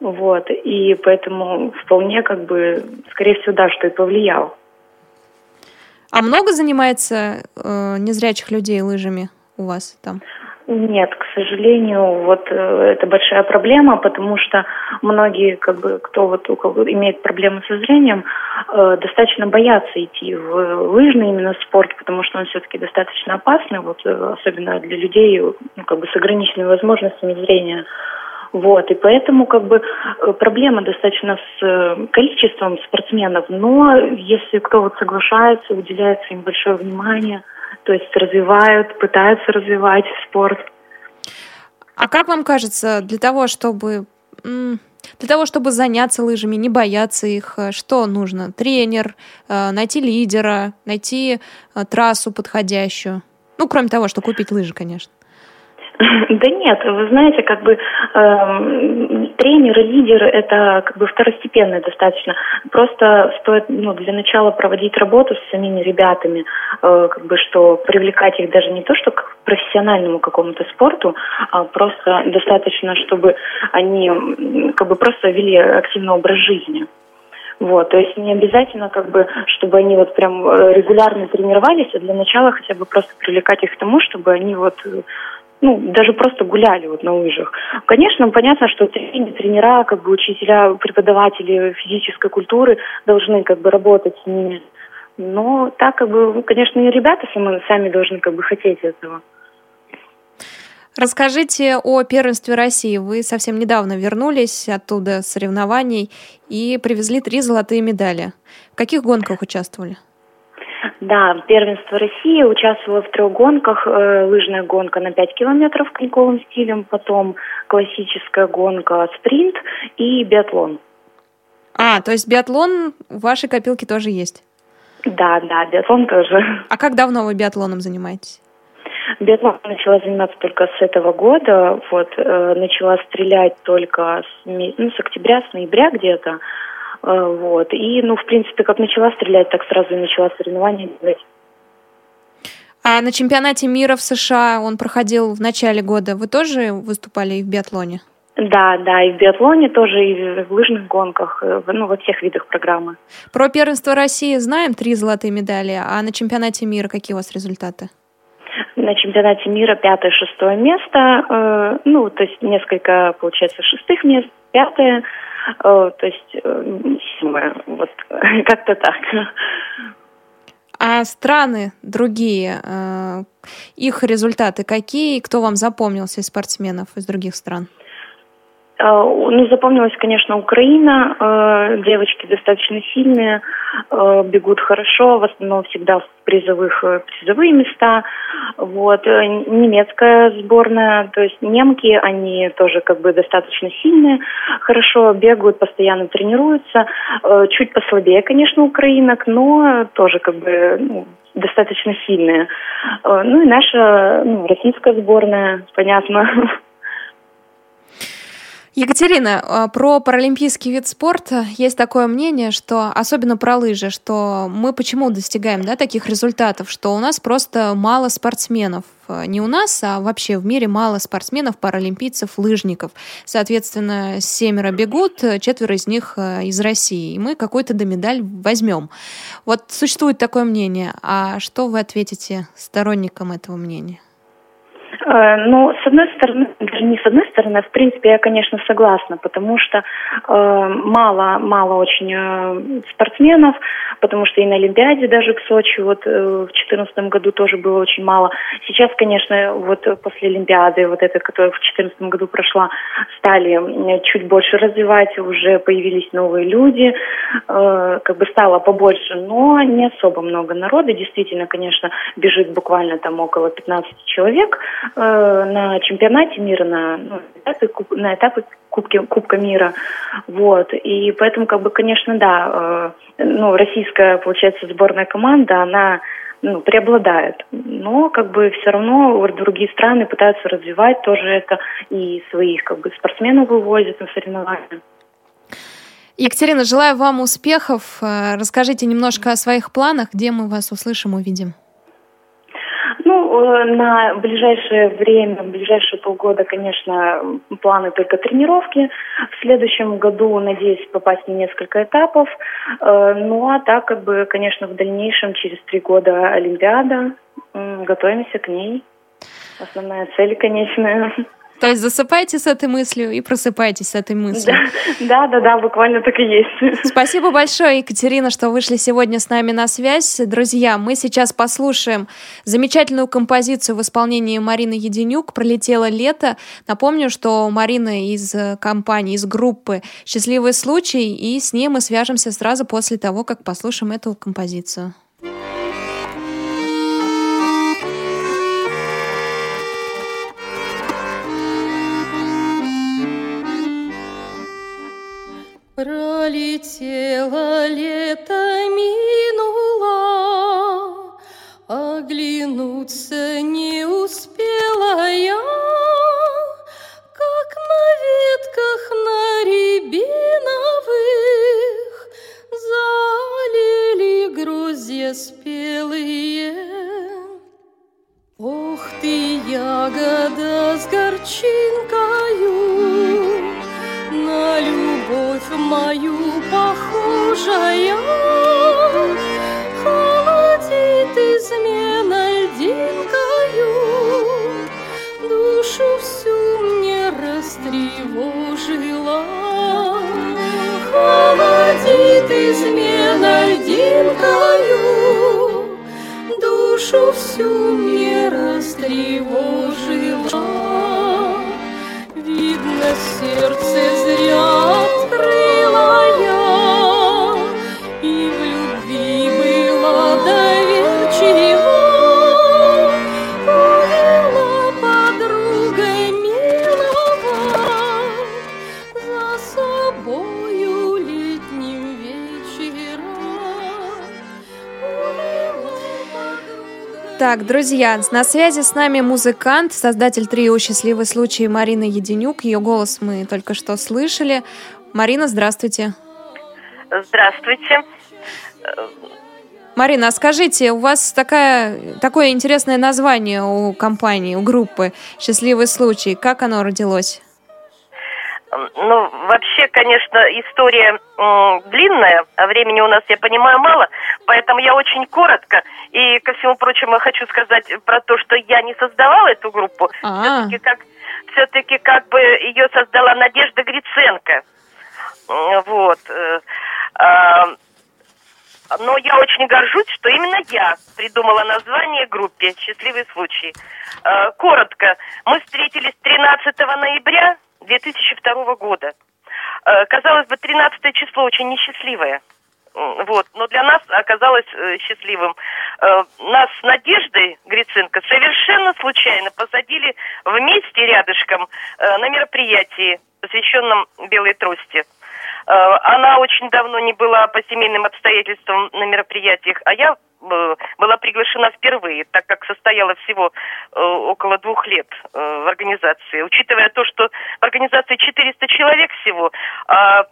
вот, и поэтому вполне, как бы, скорее всего, да, что и повлиял. А много занимается э, незрячих людей лыжами у вас там? Нет, к сожалению, вот э, это большая проблема, потому что многие, как бы, кто вот у кого имеет проблемы со зрением, э, достаточно боятся идти в лыжный именно спорт, потому что он все-таки достаточно опасный, вот э, особенно для людей, ну, как бы с ограниченными возможностями зрения. Вот, и поэтому как бы э, проблема достаточно с количеством спортсменов, но если кто вот соглашается, уделяется им большое внимание – то есть развивают, пытаются развивать спорт. А как вам кажется, для того, чтобы для того, чтобы заняться лыжами, не бояться их, э, что нужно? Тренер, э, найти лидера, найти э, трассу подходящую. Ну, кроме того, что купить лыжи, конечно. Да нет, вы знаете, как бы э, тренер и лидер это как бы второстепенное достаточно. Просто стоит ну, для начала проводить работу с самими ребятами, э, как бы что привлекать их даже не то, что к профессиональному какому-то спорту, а просто достаточно, чтобы они как бы просто вели активный образ жизни. Вот, то есть не обязательно, как бы, чтобы они вот прям э, регулярно тренировались, а для начала хотя бы просто привлекать их к тому, чтобы они вот ну, даже просто гуляли вот на лыжах. Конечно, понятно, что тренеры, тренера, как бы учителя, преподаватели физической культуры должны как бы работать с ними. Но так, как бы, ну, конечно, и ребята сами, сами должны как бы хотеть этого. Расскажите о первенстве России. Вы совсем недавно вернулись оттуда с соревнований и привезли три золотые медали. В каких гонках участвовали? Да, первенство России участвовала в трех гонках. Э, лыжная гонка на 5 километров коньковым стилем, потом классическая гонка спринт и биатлон. А, то есть биатлон в вашей копилке тоже есть? Да, да, биатлон тоже. А как давно вы биатлоном занимаетесь? Биатлон начала заниматься только с этого года. Вот, э, начала стрелять только с, ну, с октября, с ноября где-то. Э, вот. И, ну, в принципе, как начала стрелять, так сразу и начала соревнования делать. А на чемпионате мира в США он проходил в начале года. Вы тоже выступали и в биатлоне? Да, да, и в биатлоне тоже, и в лыжных гонках, э, ну, во всех видах программы. Про первенство России знаем, три золотые медали, а на чемпионате мира какие у вас результаты? На чемпионате мира пятое, шестое место, э, ну, то есть несколько, получается, шестых мест, пятое, то есть, э, вот как-то так. А страны другие, э, их результаты какие? Кто вам запомнился из спортсменов из других стран? А, ну, запомнилась, конечно, Украина. А, девочки достаточно сильные, а, бегут хорошо, в основном всегда в призовых э, призовые места. Вот. Э, немецкая сборная, то есть немки, они тоже как бы достаточно сильные, хорошо бегают, постоянно тренируются. Чуть послабее, конечно, украинок, но тоже как бы ну, достаточно сильные. Ну и наша ну, российская сборная, понятно, Екатерина, а, про паралимпийский вид спорта есть такое мнение, что особенно про лыжи, что мы почему достигаем да, таких результатов, что у нас просто мало спортсменов. А, не у нас, а вообще в мире мало спортсменов, паралимпийцев, лыжников. Соответственно, семеро бегут, четверо из них из России. И мы какой-то до медаль возьмем. Вот существует такое мнение. А что вы ответите сторонникам этого мнения? Э, ну, с одной стороны, даже не с одной стороны, а в принципе я, конечно, согласна, потому что э, мало, мало очень э, спортсменов, потому что и на Олимпиаде даже в Сочи вот э, в 2014 году тоже было очень мало. Сейчас, конечно, вот после Олимпиады, вот этой, которая в 2014 году прошла, стали чуть больше развивать, уже появились новые люди, э, как бы стало побольше, но не особо много народа. Действительно, конечно, бежит буквально там около 15 человек, Э, на чемпионате мира, на, ну, этапе, на этапе Кубки, Кубка мира. Вот. И поэтому, как бы, конечно, да, э, ну, российская, получается, сборная команда, она ну, преобладает. Но как бы все равно другие страны пытаются развивать тоже это и своих как бы спортсменов вывозят на соревнования. Екатерина, желаю вам успехов. Э, расскажите немножко о своих планах, где мы вас услышим, увидим. Ну, э, на ближайшее время, в ближайшие полгода, конечно, планы только тренировки. В следующем году, надеюсь, попасть на несколько этапов. Э, ну, а так, как бы, конечно, в дальнейшем, через три года Олимпиада. Готовимся к ней. Основная цель, конечная. То есть засыпайте с этой мыслью и просыпайтесь с этой мыслью. Да, да, да, буквально так и есть. Спасибо большое, Екатерина, что вышли сегодня с нами на связь. Друзья, мы сейчас послушаем замечательную композицию в исполнении Марины Единюк «Пролетело лето». Напомню, что Марина из компании, из группы «Счастливый случай», и с ней мы свяжемся сразу после того, как послушаем эту композицию. Пролетело лето, минуло, друзья, на связи с нами музыкант, создатель трио «Счастливый случай» Марина Единюк. Ее голос мы только что слышали. Марина, здравствуйте. Здравствуйте. Марина, а скажите, у вас такая, такое интересное название у компании, у группы «Счастливый случай». Как оно родилось? Ну, вообще, конечно, история длинная, а времени у нас, я понимаю, мало, поэтому я очень коротко. И, ко всему прочему, хочу сказать про то, что я не создавала эту группу. А. Все-таки как, все-таки как бы ее создала Надежда Гриценко. Вот. э, а, но я очень горжусь, что именно я придумала название группе «Счастливый случай». Э, Коротко, мы встретились 13 ноября 2002 года. Э, Казалось бы, 13 число очень несчастливое. Вот, но для нас оказалось э, счастливым. Э, Нас с Надеждой Гриценко совершенно случайно посадили вместе рядышком э, на мероприятии, посвященном белой трости. Она очень давно не была по семейным обстоятельствам на мероприятиях, а я была приглашена впервые, так как состояла всего э, около двух лет э, в организации. Учитывая то, что в организации 400 человек всего, а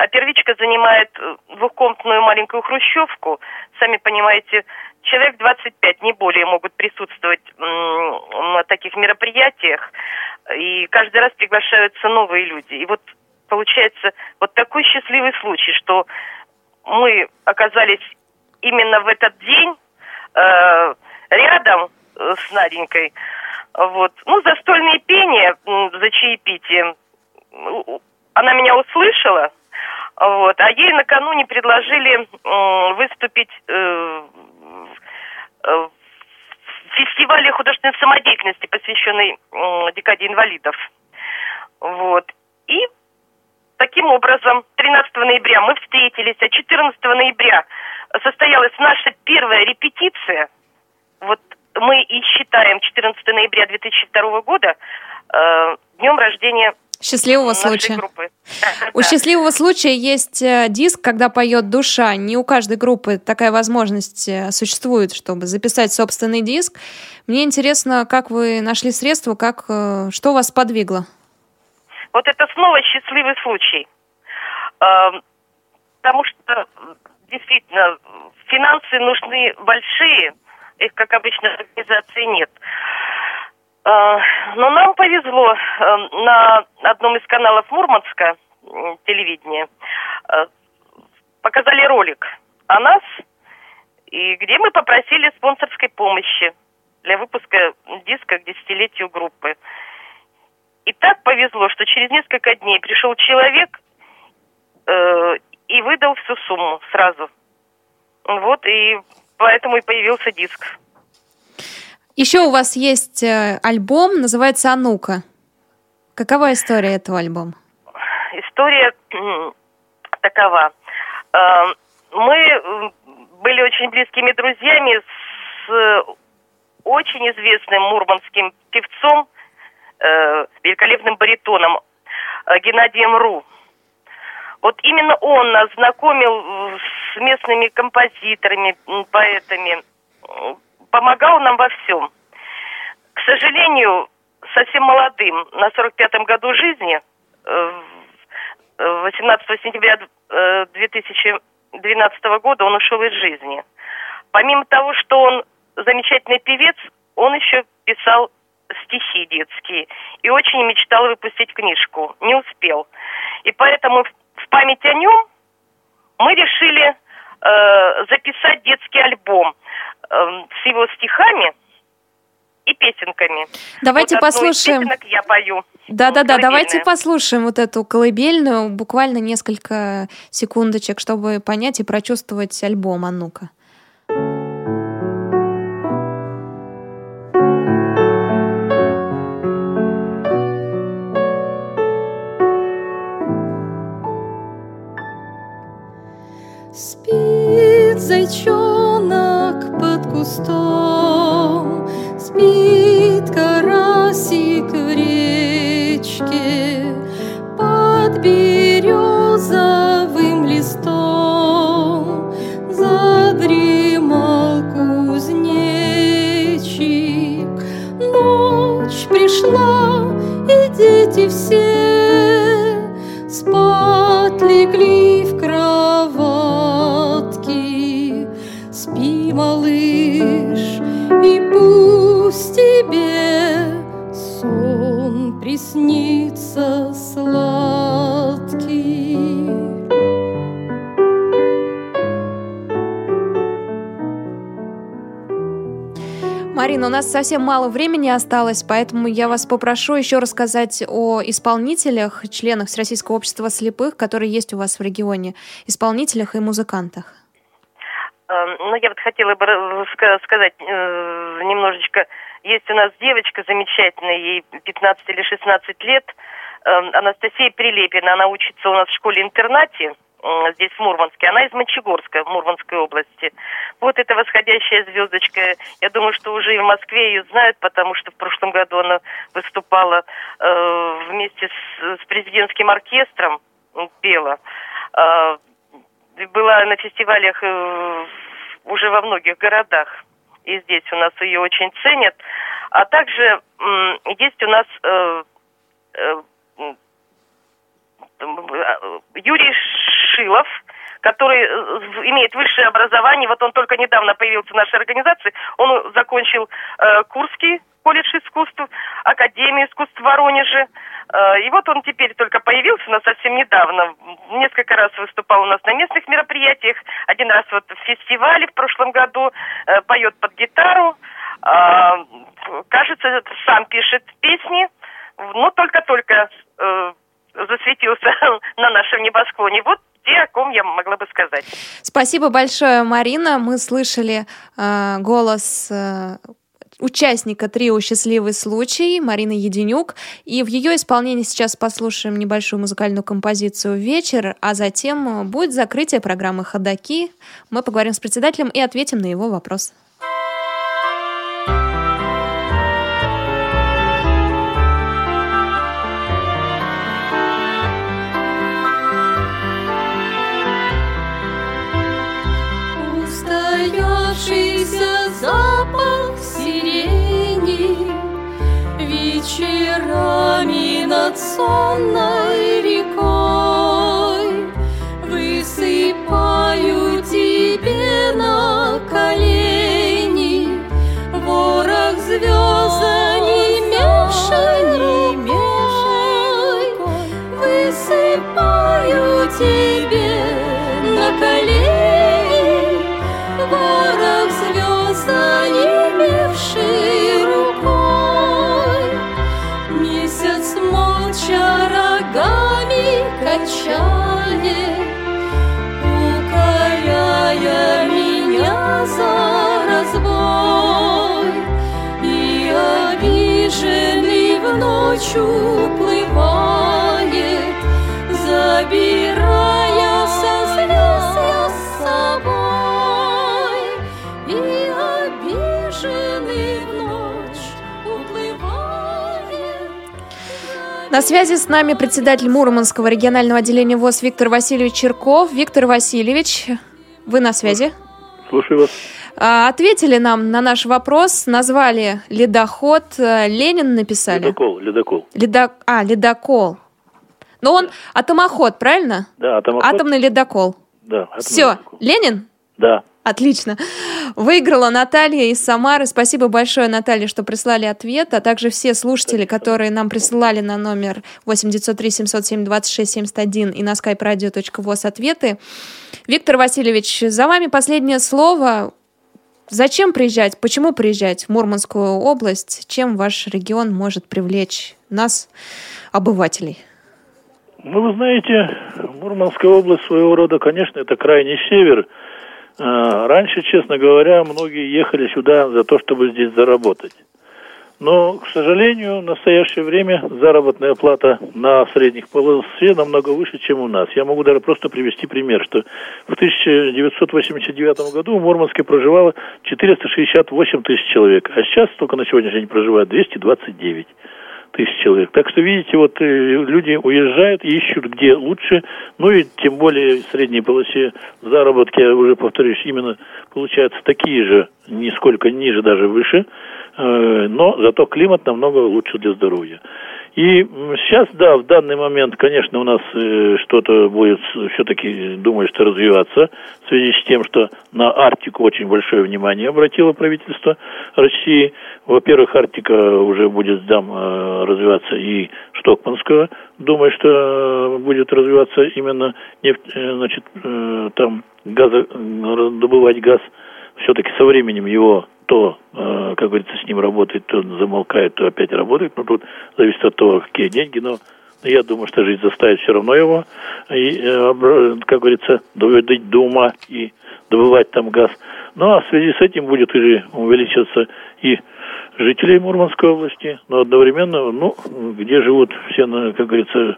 а первичка занимает э, двухкомнатную маленькую хрущевку. Сами понимаете, человек 25, не более, могут присутствовать на таких мероприятиях. И каждый раз приглашаются новые люди. И вот получается вот такой счастливый случай, что мы оказались именно в этот день э, рядом э, с Наденькой. Вот. Ну, застольные пения за чаепитием. Она меня услышала, вот. А ей накануне предложили э, выступить э, в фестивале художественной самодеятельности, посвященной э, декаде инвалидов. Вот. И таким образом 13 ноября мы встретились, а 14 ноября состоялась наша первая репетиция. Вот мы и считаем 14 ноября 2002 года э, днем рождения Счастливого случая. Группы. У счастливого случая есть э, диск, когда поет душа. Не у каждой группы такая возможность э, существует, чтобы записать собственный диск. Мне интересно, как вы нашли средства, как, э, что вас подвигло? Вот это снова счастливый случай. Эм, потому что действительно финансы нужны большие, их, как обычно, в организации нет. А, но нам повезло. Эм, на одном из каналов Мурманска телевидения э, показали ролик о нас, и где мы попросили спонсорской помощи для выпуска диска к десятилетию группы. И так повезло, что через несколько дней пришел человек э, и выдал всю сумму сразу. Вот, и поэтому и появился диск. Еще у вас есть э, альбом, называется «Анука». Какова история этого альбома? История такова. Э, мы были очень близкими друзьями с э, очень известным мурманским певцом, великолепным баритоном Геннадием Ру. Вот именно он нас знакомил с местными композиторами, поэтами, помогал нам во всем. К сожалению, совсем молодым, на 45-м году жизни, 18 э, сентября 2012 э, года он ушел из жизни. Помимо того, что он замечательный певец, он еще писал стихи детские и очень мечтал выпустить книжку. Не успел. И поэтому в память о нем мы решили э, записать детский альбом э, с его стихами и песенками. Давайте вот послушаем. я пою. Да-да-да, давайте послушаем вот эту колыбельную, буквально несколько секундочек, чтобы понять и прочувствовать альбом «А ну-ка». Кустом, Спит карасик в речке Под березовым листом Задремал кузнечик. Ночь пришла, и дети все нас совсем мало времени осталось, поэтому я вас попрошу еще рассказать о исполнителях, членах Всероссийского общества слепых, которые есть у вас в регионе, исполнителях и музыкантах. Эм, ну, я вот хотела бы сказать э, немножечко есть у нас девочка замечательная, ей 15 или 16 лет, эм, Анастасия Прилепина. Она учится у нас в школе-интернате здесь, в Мурманске. Она из Мочегорска, Мурманской области. Вот эта восходящая звездочка. Я думаю, что уже и в Москве ее знают, потому что в прошлом году она выступала э, вместе с, с президентским оркестром, пела. э, была на фестивалях э, уже во многих городах. И здесь у нас ее очень ценят. А также м, есть у нас э, э, Юрий Шилов, который э, имеет высшее образование. Вот он только недавно появился в нашей организации. Он закончил э, Курский колледж искусств, Академию искусств в Воронеже. Э, и вот он теперь только появился у нас совсем недавно. Несколько раз выступал у нас на местных мероприятиях. Один раз вот в фестивале в прошлом году. Э, поет под гитару. Э, кажется, сам пишет песни. Но только-только э, засветился на нашем небосклоне. Вот те, о ком я могла бы сказать. Спасибо большое, Марина. Мы слышали э, голос э, участника трио «Счастливый случай» Марины Единюк. И в ее исполнении сейчас послушаем небольшую музыкальную композицию «Вечер», а затем будет закрытие программы «Ходоки». Мы поговорим с председателем и ответим на его вопрос. Над сонной качает Укоряя меня за разбой. И обиженный в ночь уплывает На связи с нами председатель Мурманского регионального отделения ВОЗ Виктор Васильевич Черков. Виктор Васильевич, вы на связи? Слушаю вас. А, Ответили нам на наш вопрос, назвали ледоход. э, Ленин написали. Ледокол, ледокол. Ледо... А, ледокол. Но он атомоход, правильно? Да, атомоход. Атомный ледокол. Да, атомный Все, ледокол. Ленин? Да. Отлично. Выиграла Наталья из Самары. Спасибо большое, Наталья, что прислали ответ, а также все слушатели, которые нам присылали на номер 8903 707 26 71 и на skype radio.voz ответы. Виктор Васильевич, за вами последнее слово. Зачем приезжать? Почему приезжать в Мурманскую область? Чем ваш регион может привлечь нас, обывателей? Ну, вы знаете, Мурманская область своего рода, конечно, это крайний север. А, Раньше, честно говоря, многие ехали сюда за то, чтобы здесь заработать. Но, к сожалению, в настоящее время заработная плата на средних полосе намного выше, чем у нас. Я могу даже просто привести пример, что в 1989 году в Мурманске проживало 468 тысяч человек, а сейчас только на сегодняшний день проживает 229 тысяч человек. Так что, видите, вот э, люди уезжают, ищут где лучше, ну и тем более в средней полосе заработки, я уже повторюсь, именно получаются такие же, нисколько ниже, даже выше, но зато климат намного лучше для здоровья. И сейчас, да, в данный момент, конечно, у нас э, что-то будет все-таки, думаю, что развиваться в связи с тем, что на Арктику очень большое внимание обратило правительство России. Во-первых, Арктика уже будет там э, развиваться и Штокманского. Думаю, что э, будет развиваться именно нефть, э, значит, э, там газо, э, добывать газ. Все-таки со временем его то, э, как говорится, с ним работает, то замолкает, то опять работает. Но тут зависит от того, какие деньги. Но я думаю, что жизнь заставит все равно его, и, э, как говорится, доводить до ума и добывать там газ. Ну, а в связи с этим будет уже увеличиваться и жителей Мурманской области, но одновременно, ну, где живут все, как говорится,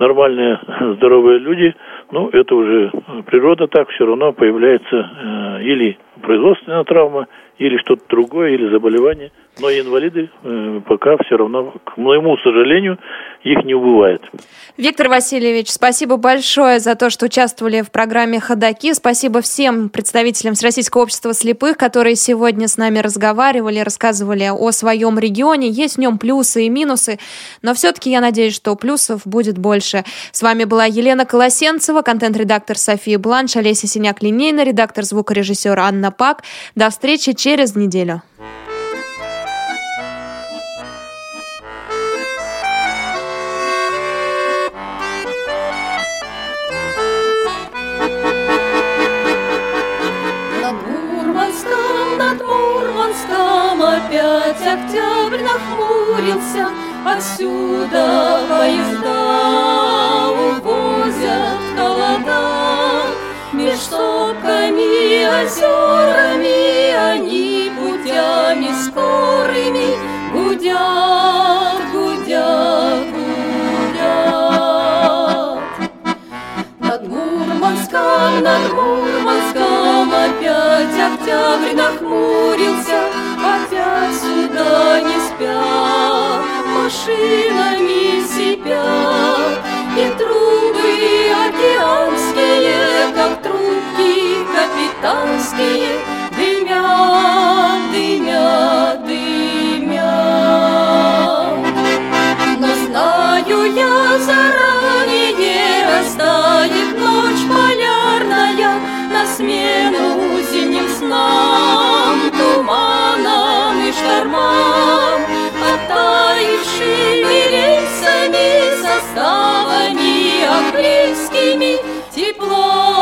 нормальные, здоровые люди, ну, это уже природа так, все равно появляется э, или производственная травма, или что-то другое, или заболевание. Но инвалиды э, пока все равно, к моему сожалению, их не убывает. Виктор Васильевич, спасибо большое за то, что участвовали в программе «Ходоки». Спасибо всем представителям Всероссийского общества слепых, которые сегодня с нами разговаривали, рассказывали о своем регионе. Есть в нем плюсы и минусы, но все-таки я надеюсь, что плюсов будет больше. С вами была Елена Колосенцева, контент-редактор София Бланш, Олеся Синяк-Линейна, редактор звукорежиссер Анна Пак. До встречи через неделю. опять октябрь нахмурился, Отсюда поезда увозят холода. Меж сопками, озерами они путями скорыми гудят, гудят, гудят. Над Мурманском, над Мурманском опять октябрь нахмурился, опять сюда не спят, машинами сипят, и трубы трубки капитанские, дымят, дымят, дымят. Но знаю я заранее, растает ночь полярная на смену зимним снам, туманам и штормам, оттаившими рельсами, составами апрельскими, тепло